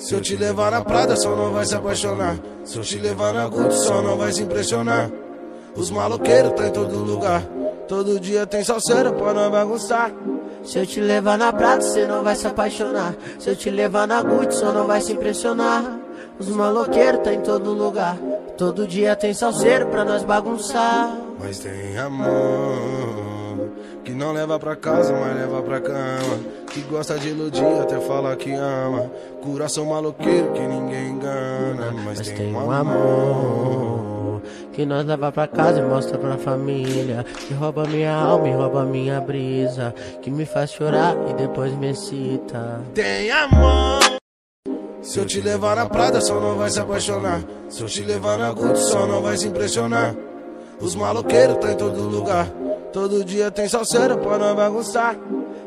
Se eu te levar na Prada, só não vai se apaixonar. Se eu te levar na Gucci, só não vai se impressionar. Os maloqueiros tá em todo lugar. Todo dia tem salseira pra não bagunçar. Se eu te levar na Prada, cê não vai se apaixonar. Se eu te levar na Gucci, só não vai se impressionar. Os maloqueiros tá em todo lugar. Todo dia tem salseiro pra nós bagunçar. Mas tem amor que não leva pra casa, mas leva pra cama. Que gosta de iludir, até fala que ama. Coração maloqueiro que ninguém engana. Mas, Mas tem, tem um amor que nós leva pra casa e mostra pra família. Que rouba minha alma e rouba minha brisa. Que me faz chorar e depois me excita. Tem amor. Se eu te levar na Prada, só não vai se apaixonar. Se eu te levar na Gucci, só não vai se impressionar. Os maloqueiros tá em todo lugar. Todo dia tem salseira pra não bagunçar.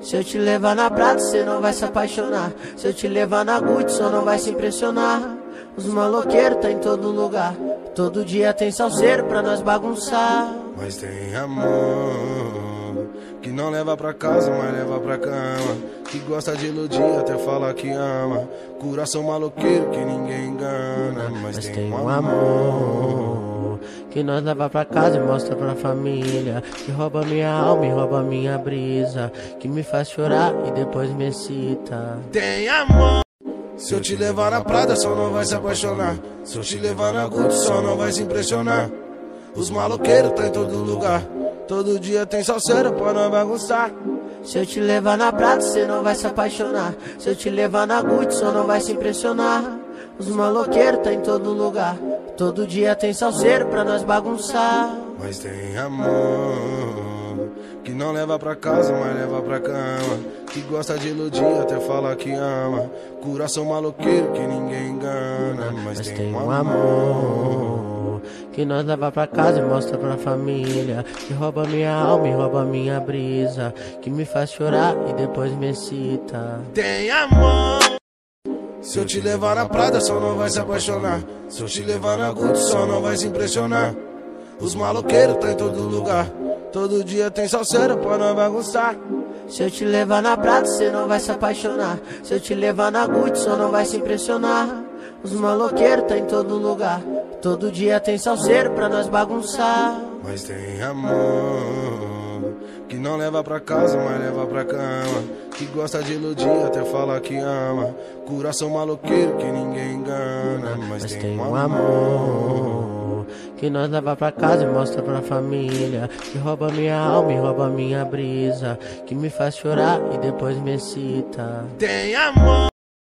Se eu te levar na prata, cê não vai se apaixonar. Se eu te levar na Gucci, só não vai se impressionar. Os maloqueiros tá em todo lugar. Todo dia tem salseiro pra nós bagunçar. Mas tem amor que não leva pra casa, mas leva pra cama. Que gosta de iludir, até fala que ama. Coração maloqueiro que ninguém engana. Mas, Mas tem um amor que nós leva pra casa e mostra pra família. Que rouba minha alma e rouba minha brisa. Que me faz chorar e depois me excita. Tem amor. Se eu te levar na Prada, só não vai se apaixonar. Se eu te levar na Gucci, só não vai se impressionar. Os maloqueiros tá em todo lugar. Todo dia tem salseira pra não bagunçar. Se eu te levar na prata, cê não vai se apaixonar. Se eu te levar na Gucci, só não vai se impressionar. Os maloqueiros tá em todo lugar. Todo dia tem salseiro pra nós bagunçar. Mas tem amor que não leva pra casa, mas leva pra cama. Que gosta de iludir, até fala que ama. Coração maloqueiro que ninguém engana. Mas, Mas tem um amor que nós leva pra casa e mostra pra família. Que rouba minha alma e rouba minha brisa. Que me faz chorar e depois me excita. Tem amor. Se eu te levar na Prada, só não vai se apaixonar. Se eu te levar na Gucci, só não vai se impressionar. Os maloqueiros tá em todo lugar. Todo dia tem salseira pra não bagunçar. Se eu te levar na prata, cê não vai se apaixonar. Se eu te levar na Gucci, só não vai se impressionar. Os maloqueiros tá em todo lugar. Todo dia tem salseiro pra nós bagunçar. Mas tem amor que não leva pra casa, mas leva pra cama. Que gosta de iludir, até fala que ama. Coração maloqueiro que ninguém engana. Mas, Mas tem um amor que nós leva pra casa e mostra pra família. Que rouba minha alma e rouba minha brisa. Que me faz chorar e depois me excita. Tem amor.